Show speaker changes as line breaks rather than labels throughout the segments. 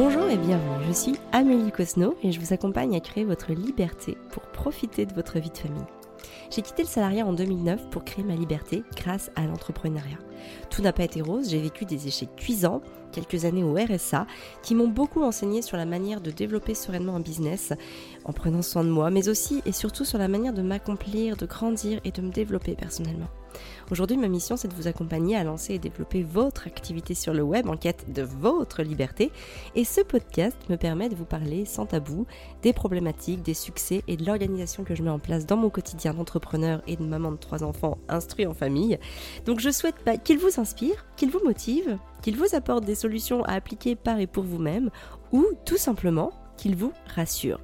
Bonjour et bienvenue, je suis Amélie Cosno et je vous accompagne à créer votre liberté pour profiter de votre vie de famille. J'ai quitté le salariat en 2009 pour créer ma liberté grâce à l'entrepreneuriat. Tout n'a pas été rose, j'ai vécu des échecs cuisants, quelques années au RSA, qui m'ont beaucoup enseigné sur la manière de développer sereinement un business en prenant soin de moi, mais aussi et surtout sur la manière de m'accomplir, de grandir et de me développer personnellement. Aujourd'hui, ma mission, c'est de vous accompagner à lancer et développer votre activité sur le web en quête de votre liberté. Et ce podcast me permet de vous parler sans tabou des problématiques, des succès et de l'organisation que je mets en place dans mon quotidien d'entrepreneur et de maman de trois enfants instruits en famille. Donc je souhaite qu'il vous inspire, qu'il vous motive, qu'il vous apporte des solutions à appliquer par et pour vous-même ou tout simplement qu'il vous rassure.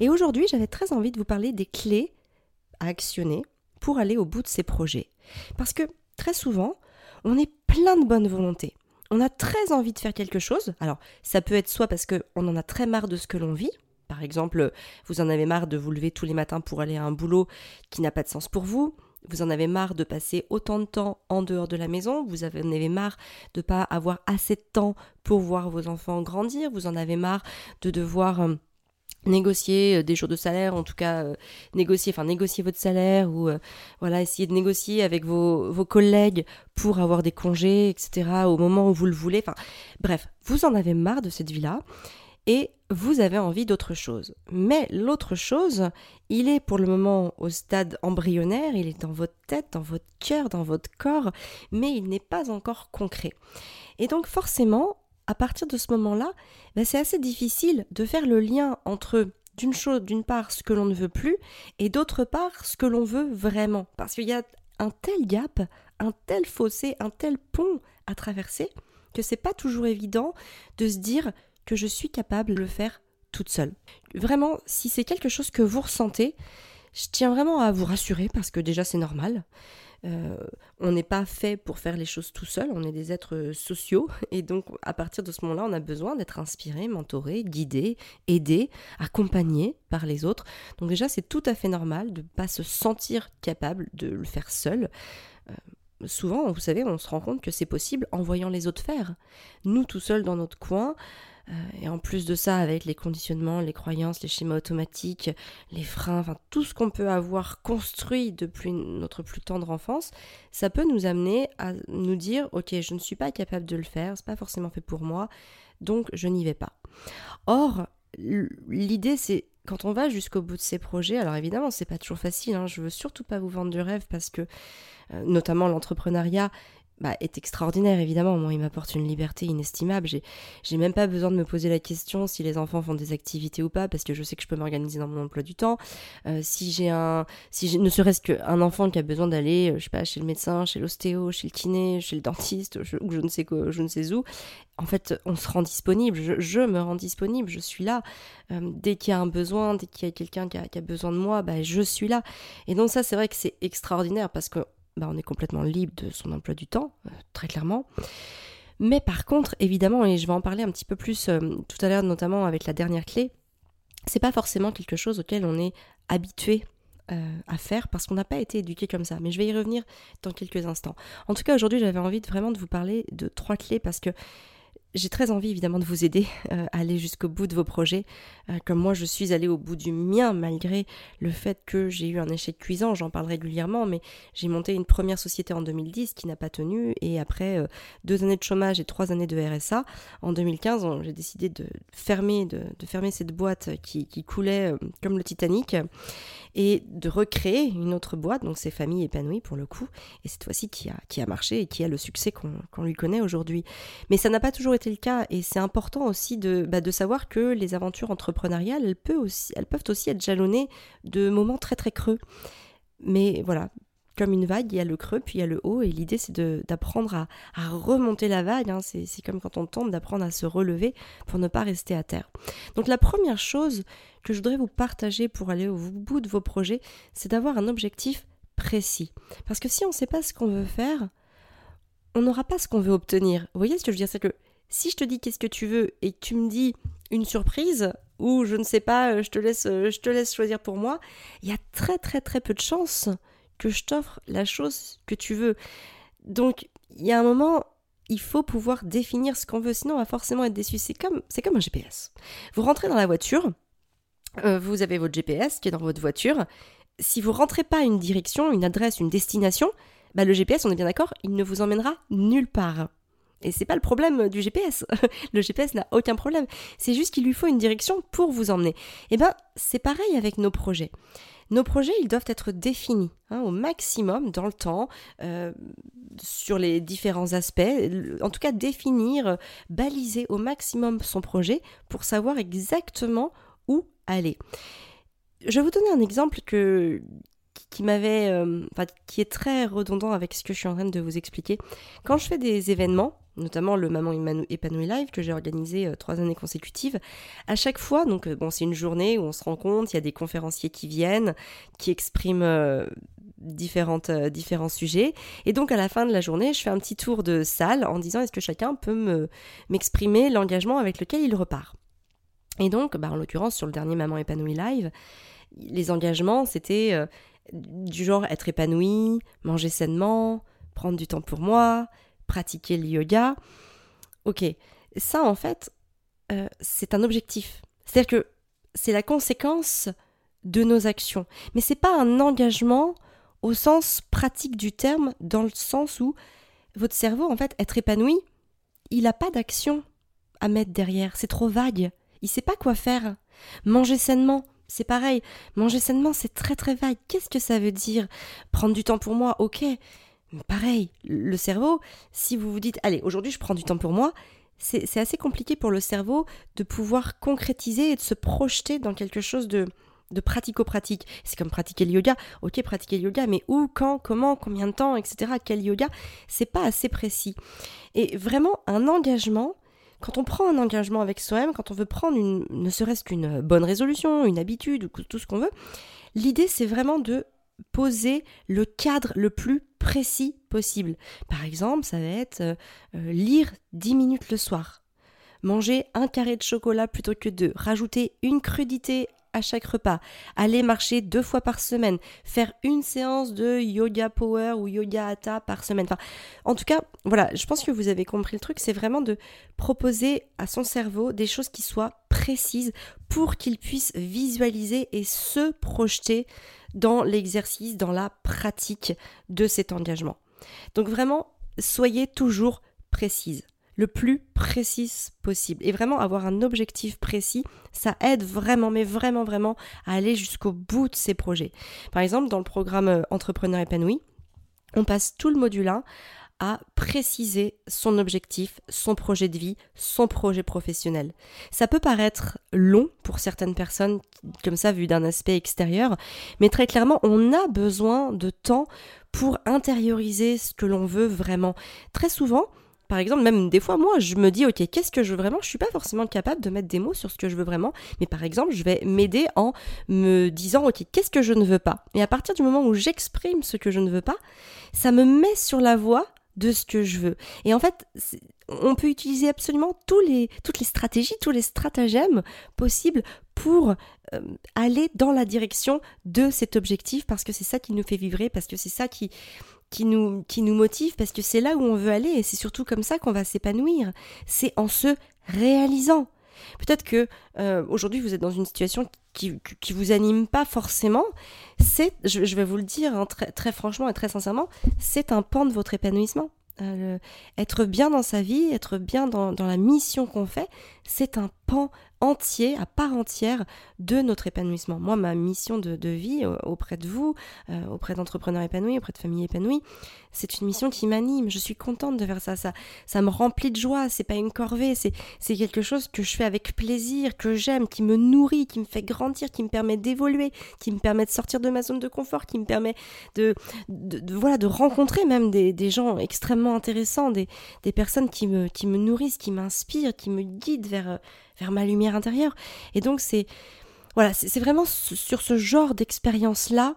Et aujourd'hui, j'avais très envie de vous parler des clés à actionner pour aller au bout de ces projets. Parce que très souvent, on est plein de bonne volonté. On a très envie de faire quelque chose. Alors, ça peut être soit parce qu'on en a très marre de ce que l'on vit. Par exemple, vous en avez marre de vous lever tous les matins pour aller à un boulot qui n'a pas de sens pour vous. Vous en avez marre de passer autant de temps en dehors de la maison, vous en avez marre de ne pas avoir assez de temps pour voir vos enfants grandir, vous en avez marre de devoir euh, négocier euh, des jours de salaire, en tout cas euh, négocier, enfin négocier votre salaire ou euh, voilà essayer de négocier avec vos, vos collègues pour avoir des congés, etc. au moment où vous le voulez. Enfin bref, vous en avez marre de cette vie-là et vous avez envie d'autre chose. Mais l'autre chose, il est pour le moment au stade embryonnaire, il est dans votre tête, dans votre cœur, dans votre corps, mais il n'est pas encore concret. Et donc forcément, à partir de ce moment-là, ben, c'est assez difficile de faire le lien entre d'une chose, d'une part, ce que l'on ne veut plus, et d'autre part, ce que l'on veut vraiment. Parce qu'il y a un tel gap, un tel fossé, un tel pont à traverser, que c'est pas toujours évident de se dire que je suis capable de le faire toute seule. Vraiment, si c'est quelque chose que vous ressentez, je tiens vraiment à vous rassurer parce que déjà c'est normal. Euh, on n'est pas fait pour faire les choses tout seul, on est des êtres sociaux et donc à partir de ce moment-là, on a besoin d'être inspiré, mentoré, guidé, aidé, accompagné par les autres. Donc déjà, c'est tout à fait normal de ne pas se sentir capable de le faire seul. Euh, souvent, vous savez, on se rend compte que c'est possible en voyant les autres faire. Nous, tout seuls dans notre coin, euh, et en plus de ça, avec les conditionnements, les croyances, les schémas automatiques, les freins, enfin tout ce qu'on peut avoir construit depuis notre plus tendre enfance, ça peut nous amener à nous dire ok, je ne suis pas capable de le faire, c'est pas forcément fait pour moi, donc je n'y vais pas. Or, l'idée c'est quand on va jusqu'au bout de ces projets, alors évidemment c'est pas toujours facile, hein, je veux surtout pas vous vendre du rêve parce que euh, notamment l'entrepreneuriat bah, est extraordinaire, évidemment. Moi, il m'apporte une liberté inestimable. J'ai, même pas besoin de me poser la question si les enfants font des activités ou pas, parce que je sais que je peux m'organiser dans mon emploi du temps. Euh, si j'ai un, si ne serait-ce qu'un enfant qui a besoin d'aller, euh, je sais pas, chez le médecin, chez l'ostéo, chez le kiné, chez le dentiste, ou je ne sais quoi, je ne sais où. En fait, on se rend disponible. Je, me rends disponible. Je suis là. Euh, dès qu'il y a un besoin, dès qu'il y a quelqu'un qui qui a besoin de moi, bah, je suis là. Et donc ça, c'est vrai que c'est extraordinaire parce que bah, on est complètement libre de son emploi du temps, euh, très clairement. Mais par contre, évidemment, et je vais en parler un petit peu plus euh, tout à l'heure, notamment avec la dernière clé, c'est pas forcément quelque chose auquel on est habitué euh, à faire parce qu'on n'a pas été éduqué comme ça. Mais je vais y revenir dans quelques instants. En tout cas, aujourd'hui, j'avais envie vraiment de vous parler de trois clés parce que j'ai très envie évidemment de vous aider euh, à aller jusqu'au bout de vos projets, euh, comme moi je suis allée au bout du mien malgré le fait que j'ai eu un échec cuisant, j'en parle régulièrement, mais j'ai monté une première société en 2010 qui n'a pas tenu et après euh, deux années de chômage et trois années de RSA, en 2015 j'ai décidé de fermer, de, fermer cette boîte qui, qui coulait comme le Titanic et de recréer une autre boîte, donc c'est Famille épanouie pour le coup, et cette fois-ci qui a, qui a marché et qui a le succès qu'on lui connaît aujourd'hui. Mais ça n'a pas toujours été le cas, et c'est important aussi de, bah, de savoir que les aventures entrepreneuriales, elles, peuvent aussi, elles peuvent aussi être jalonnées de moments très très creux. Mais voilà, comme une vague, il y a le creux, puis il y a le haut, et l'idée c'est d'apprendre à, remonter la vague, hein. c'est comme quand on tombe, d'apprendre à se relever pour ne pas rester à terre. Donc la première chose que je voudrais vous partager pour aller au bout de vos projets, c'est d'avoir un objectif précis. Parce que si on ne sait pas ce qu'on veut faire, on n'aura pas ce qu'on veut obtenir. Vous voyez ce que je veux dire? C'est que si je te dis qu'est-ce que tu veux et que tu me dis une surprise, ou je ne sais pas, je te laisse, je te laisse choisir pour moi, il y a très très très peu de chances que je t'offre la chose que tu veux. Donc, il y a un moment, il faut pouvoir définir ce qu'on veut, sinon on va forcément être déçu. C'est comme, c'est comme un GPS. Vous rentrez dans la voiture, euh, vous avez votre GPS qui est dans votre voiture. Si vous rentrez pas une direction, une adresse, une destination, bah le GPS, on est bien d'accord, il ne vous emmènera nulle part. Et c'est pas le problème du GPS. le GPS n'a aucun problème. C'est juste qu'il lui faut une direction pour vous emmener. Et eh ben, c'est pareil avec nos projets. Nos projets, ils doivent être définis hein, au maximum dans le temps, euh, sur les différents aspects. En tout cas, définir, baliser au maximum son projet pour savoir exactement où aller. Je vais vous donner un exemple qui m'avait, euh, qui est très redondant avec ce que je suis en train de vous expliquer. Quand je fais des événements, notamment le Maman épanouie live que j'ai organisé euh, trois années consécutives. À chaque fois, donc euh, bon, c'est une journée où on se rend compte, il y a des conférenciers qui viennent, qui expriment euh, différentes, différents sujets. Et donc à la fin de la journée, je fais un petit tour de salle en disant est-ce que chacun peut me, m'exprimer l'engagement avec lequel il repart? Et donc, bah, en l'occurrence, sur le dernier Maman épanouie live, les engagements, c'était du genre être épanoui, manger sainement, prendre du temps pour moi, pratiquer le yoga. Ok, ça en fait, euh, c'est un objectif. C'est-à-dire que c'est la conséquence de nos actions. Mais c'est pas un engagement au sens pratique du terme, dans le sens où votre cerveau, en fait, être épanoui, il n'a pas d'action à mettre derrière. C'est trop vague. Il sait pas quoi faire. Manger sainement, c'est pareil. Manger sainement, c'est très très vague. Qu'est-ce que ça veut dire? Prendre du temps pour moi, ok. Pareil, le cerveau, si vous vous dites, allez, aujourd'hui je prends du temps pour moi, c'est assez compliqué pour le cerveau de pouvoir concrétiser et de se projeter dans quelque chose de, de pratico-pratique. C'est comme pratiquer le yoga. Ok, pratiquer le yoga, mais où, quand, comment, combien de temps, etc. Quel yoga C'est pas assez précis. Et vraiment, un engagement, quand on prend un engagement avec soi-même, quand on veut prendre une, ne serait-ce qu'une bonne résolution, une habitude ou tout ce qu'on veut, l'idée c'est vraiment de poser le cadre le plus précis possible. Par exemple, ça va être euh, euh, lire 10 minutes le soir, manger un carré de chocolat plutôt que deux, rajouter une crudité à chaque repas, aller marcher deux fois par semaine, faire une séance de yoga power ou yoga hatha par semaine. Enfin, en tout cas, voilà, je pense que vous avez compris le truc, c'est vraiment de proposer à son cerveau des choses qui soient précises pour qu'il puisse visualiser et se projeter dans l'exercice, dans la pratique de cet engagement. Donc vraiment, soyez toujours précise, le plus précise possible. Et vraiment avoir un objectif précis, ça aide vraiment, mais vraiment, vraiment à aller jusqu'au bout de ces projets. Par exemple, dans le programme euh, Entrepreneur épanoui, on passe tout le module 1 préciser son objectif, son projet de vie, son projet professionnel. Ça peut paraître long pour certaines personnes, comme ça, vu d'un aspect extérieur, mais très clairement, on a besoin de temps pour intérioriser ce que l'on veut vraiment. Très souvent, par exemple, même des fois, moi, je me dis, ok, qu'est-ce que je veux vraiment? Je suis pas forcément capable de mettre des mots sur ce que je veux vraiment, mais par exemple, je vais m'aider en me disant, ok, qu'est-ce que je ne veux pas? Et à partir du moment où j'exprime ce que je ne veux pas, ça me met sur la voie de ce que je veux. Et en fait, on peut utiliser absolument tous les, toutes les stratégies, tous les stratagèmes possibles pour euh, aller dans la direction de cet objectif parce que c'est ça qui nous fait vibrer, parce que c'est ça qui, qui, nous, qui nous motive, parce que c'est là où on veut aller et c'est surtout comme ça qu'on va s'épanouir. C'est en se réalisant. Peut-être que euh, aujourd'hui vous êtes dans une situation qui, qui vous anime pas forcément. Je, vais vous le dire hein, très, très franchement et très sincèrement, c'est un pan de votre épanouissement. Euh, être bien dans sa vie, être bien dans, dans la mission qu'on fait, c'est un pan entier, à part entière de notre épanouissement. Moi, ma mission de, vie euh, auprès de vous, euh, auprès d'entrepreneurs épanouis, auprès de familles épanouies, c'est une mission qui m'anime. Je suis contente de faire ça. Ça, me remplit de joie. C'est pas une corvée. C'est, quelque chose que je fais avec plaisir, que j'aime, qui me nourrit, qui me fait grandir, qui me permet d'évoluer, qui me permet de sortir de ma zone de confort, qui me permet de, de, voilà, de rencontrer même des, des, gens extrêmement intéressants, des, des personnes qui me, qui me nourrissent, qui m'inspirent, qui me guident vers, vers ma lumière intérieure. Et donc c'est voilà, c'est vraiment sur ce genre d'expérience-là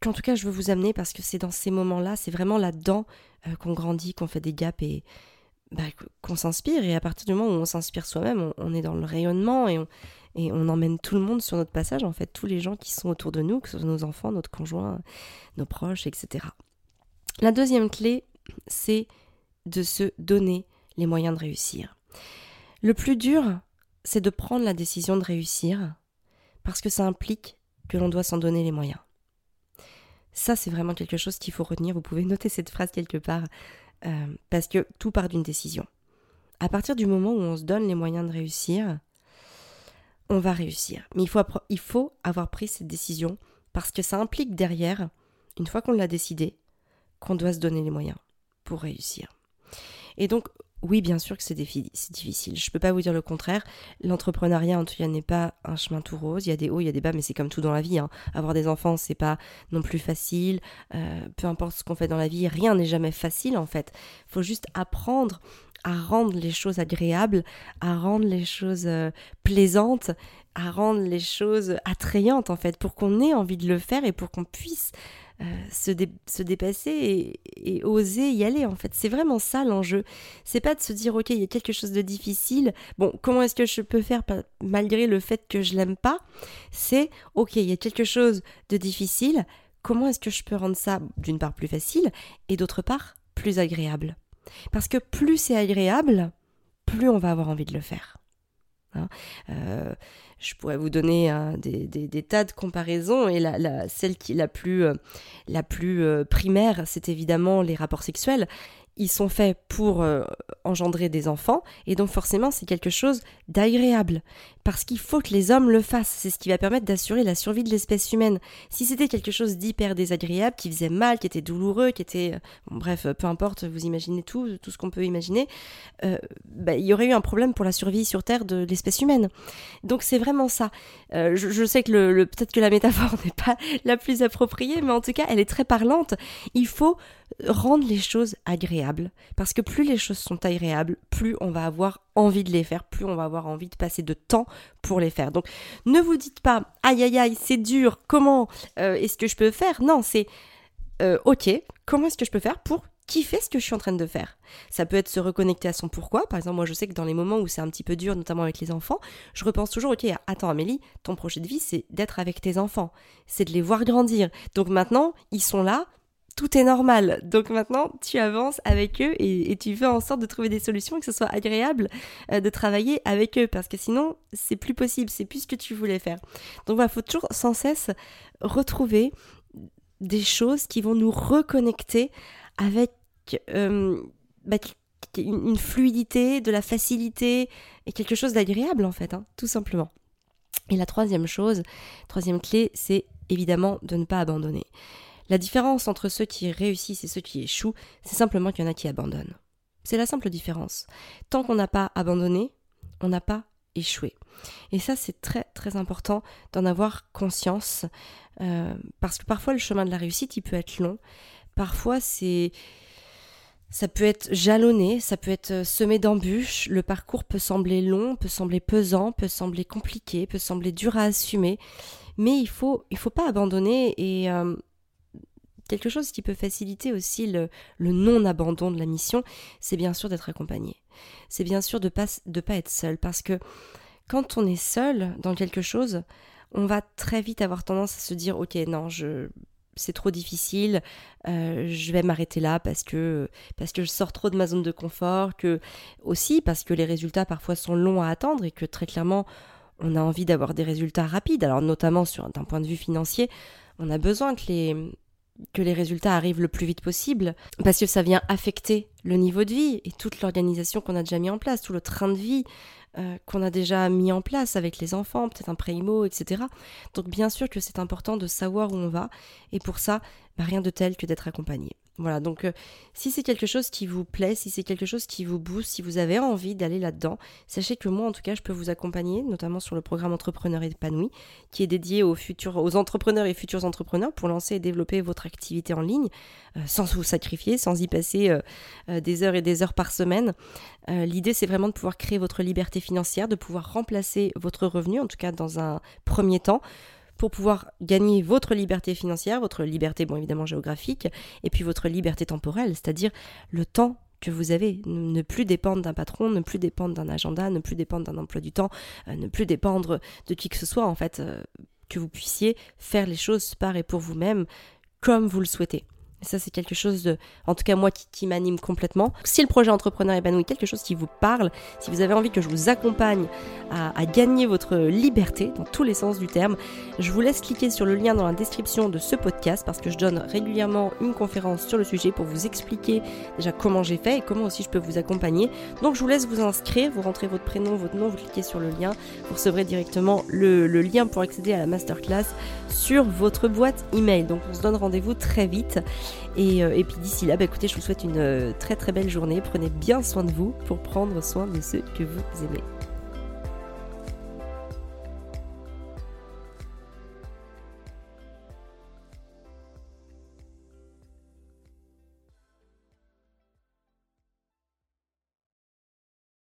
qu'en tout cas je veux vous amener parce que c'est dans ces moments-là, c'est vraiment là-dedans euh, qu'on grandit, qu'on fait des gaps et bah, qu'on s'inspire. Et à partir du moment où on s'inspire soi-même, on, est dans le rayonnement et on, et on emmène tout le monde sur notre passage, en fait, tous les gens qui sont autour de nous, que ce soit nos enfants, notre conjoint, nos proches, etc. La deuxième clé, c'est de se donner les moyens de réussir. Le plus dur, c'est de prendre la décision de réussir parce que ça implique que l'on doit s'en donner les moyens. Ça, c'est vraiment quelque chose qu'il faut retenir. Vous pouvez noter cette phrase quelque part euh, parce que tout part d'une décision. À partir du moment où on se donne les moyens de réussir, on va réussir. Mais il faut, il faut avoir pris cette décision parce que ça implique derrière, une fois qu'on l'a décidé, qu'on doit se donner les moyens pour réussir. Et donc, oui, bien sûr que c'est difficile. Je ne peux pas vous dire le contraire. L'entrepreneuriat, en tout cas, n'est pas un chemin tout rose. Il y a des hauts, il y a des bas, mais c'est comme tout dans la vie. Hein. Avoir des enfants, c'est pas non plus facile. Euh, peu importe ce qu'on fait dans la vie, rien n'est jamais facile en fait. Il faut juste apprendre à rendre les choses agréables, à rendre les choses euh, plaisantes, à rendre les choses attrayantes en fait, pour qu'on ait envie de le faire et pour qu'on puisse euh, se, se, dépasser et, oser y aller en fait. C'est vraiment ça l'enjeu. C'est pas de se dire ok il y a quelque chose de difficile. Bon comment est-ce que je peux faire malgré le fait que je l'aime pas? C'est ok il y a quelque chose de difficile. Comment est-ce que je peux rendre ça d'une part plus facile et d'autre part plus agréable? Parce que plus c'est agréable, plus on va avoir envie de le faire. Hein. Euh, je pourrais vous donner des, tas de comparaisons. Et celle qui est la plus, euh, euh, primaire, c'est évidemment les rapports sexuels ils sont faits pour euh, engendrer des enfants, et donc forcément c'est quelque chose d'agréable, parce qu'il faut que les hommes le fassent, c'est ce qui va permettre d'assurer la survie de l'espèce humaine. Si c'était quelque chose d'hyper désagréable, qui faisait mal, qui était douloureux, qui était... Euh, bref, peu importe, vous imaginez tout, tout ce qu'on peut imaginer, euh, bah, il y aurait eu un problème pour la survie sur Terre de l'espèce humaine. Donc c'est vraiment ça. je, sais que le peut-être que la métaphore n'est pas la plus appropriée, mais en tout cas elle est très parlante. Il faut rendre les choses agréables. Parce que plus les choses sont agréables, plus on va avoir envie de les faire, plus on va avoir envie de passer de temps pour les faire. Donc ne vous dites pas aïe aïe aïe, c'est dur, comment euh, est-ce que je peux faire? Non, c'est euh, ok, comment est-ce que je peux faire pour kiffer ce que je suis en train de faire? Ça peut être se reconnecter à son pourquoi. Par exemple, moi je sais que dans les moments où c'est un petit peu dur, notamment avec les enfants, je repense toujours, ok, attends Amélie, ton projet de vie c'est d'être avec tes enfants, c'est de les voir grandir. Donc maintenant, ils sont là, tout est normal. Donc maintenant, tu avances avec eux et, tu fais en sorte de trouver des solutions, que ce soit agréable euh, de travailler avec eux, parce que sinon, c'est plus possible, c'est plus ce que tu voulais faire. Donc il faut toujours sans cesse retrouver des choses qui vont nous reconnecter avec euh, bah, une, fluidité, de la facilité et quelque chose d'agréable en fait, hein, tout simplement. Et la troisième chose, troisième clé, c'est évidemment de ne pas abandonner. La différence entre ceux qui réussissent et ceux qui échouent, c'est simplement qu'il y en a qui abandonnent. C'est la simple différence. Tant qu'on n'a pas abandonné, on n'a pas échoué. Et ça, c'est très très important d'en avoir conscience, euh, parce que parfois le chemin de la réussite, il peut être long. Parfois, c'est ça peut être jalonné, ça peut être semé d'embûches, le parcours peut sembler long, peut sembler pesant, peut sembler compliqué, peut sembler dur à assumer, mais il faut il faut pas abandonner et euh, Quelque chose qui peut faciliter aussi le, non-abandon de la mission, c'est bien sûr d'être accompagné. C'est bien sûr de ne pas, de pas être seul, parce que quand on est seul dans quelque chose, on va très vite avoir tendance à se dire ok non je c'est trop difficile, euh, je vais m'arrêter là parce que parce que je sors trop de ma zone de confort, que aussi parce que les résultats parfois sont longs à attendre et que très clairement on a envie d'avoir des résultats rapides. Alors notamment d'un point de vue financier, on a besoin que les que les résultats arrivent le plus vite possible, parce que ça vient affecter le niveau de vie et toute l'organisation qu'on a déjà mis en place, tout le train de vie euh, qu'on a déjà mis en place avec les enfants, peut-être un pré-IMO, etc. Donc bien sûr que c'est important de savoir où on va, et pour ça, bah, rien de tel que d'être accompagné. Voilà, donc euh, si c'est quelque chose qui vous plaît, si c'est quelque chose qui vous booste, si vous avez envie d'aller là-dedans, sachez que moi en tout cas je peux vous accompagner, notamment sur le programme Entrepreneur épanoui, qui est dédié aux futurs, aux entrepreneurs et futurs entrepreneurs pour lancer et développer votre activité en ligne, euh, sans vous sacrifier, sans y passer euh, des heures et des heures par semaine. L'idée c'est vraiment de pouvoir créer votre liberté financière, de pouvoir remplacer votre revenu, en tout cas dans un premier temps pour pouvoir gagner votre liberté financière, votre liberté, bon évidemment géographique, et puis votre liberté temporelle, c'est-à-dire le temps que vous avez, ne plus dépendre d'un patron, ne plus dépendre d'un agenda, ne plus dépendre d'un emploi du temps, euh, ne plus dépendre de qui que ce soit en fait, euh, que vous puissiez faire les choses par et pour vous-même comme vous le souhaitez. Et ça, c'est quelque chose de, en tout cas moi, qui, m'anime complètement. Si le projet entrepreneur épanoui, quelque chose qui vous parle, si vous avez envie que je vous accompagne à, gagner votre liberté dans tous les sens du terme, je vous laisse cliquer sur le lien dans la description de ce podcast parce que je donne régulièrement une conférence sur le sujet pour vous expliquer déjà comment j'ai fait et comment aussi je peux vous accompagner. Donc je vous laisse vous inscrire, vous rentrez votre prénom, votre nom, vous cliquez sur le lien, vous recevrez directement le, le lien pour accéder à la masterclass sur votre boîte email. Donc on se donne rendez-vous très vite. Euh, et, puis d'ici là, bah, écoutez, je vous souhaite une euh, très très belle journée. Prenez bien soin de vous pour prendre soin de ceux que vous aimez.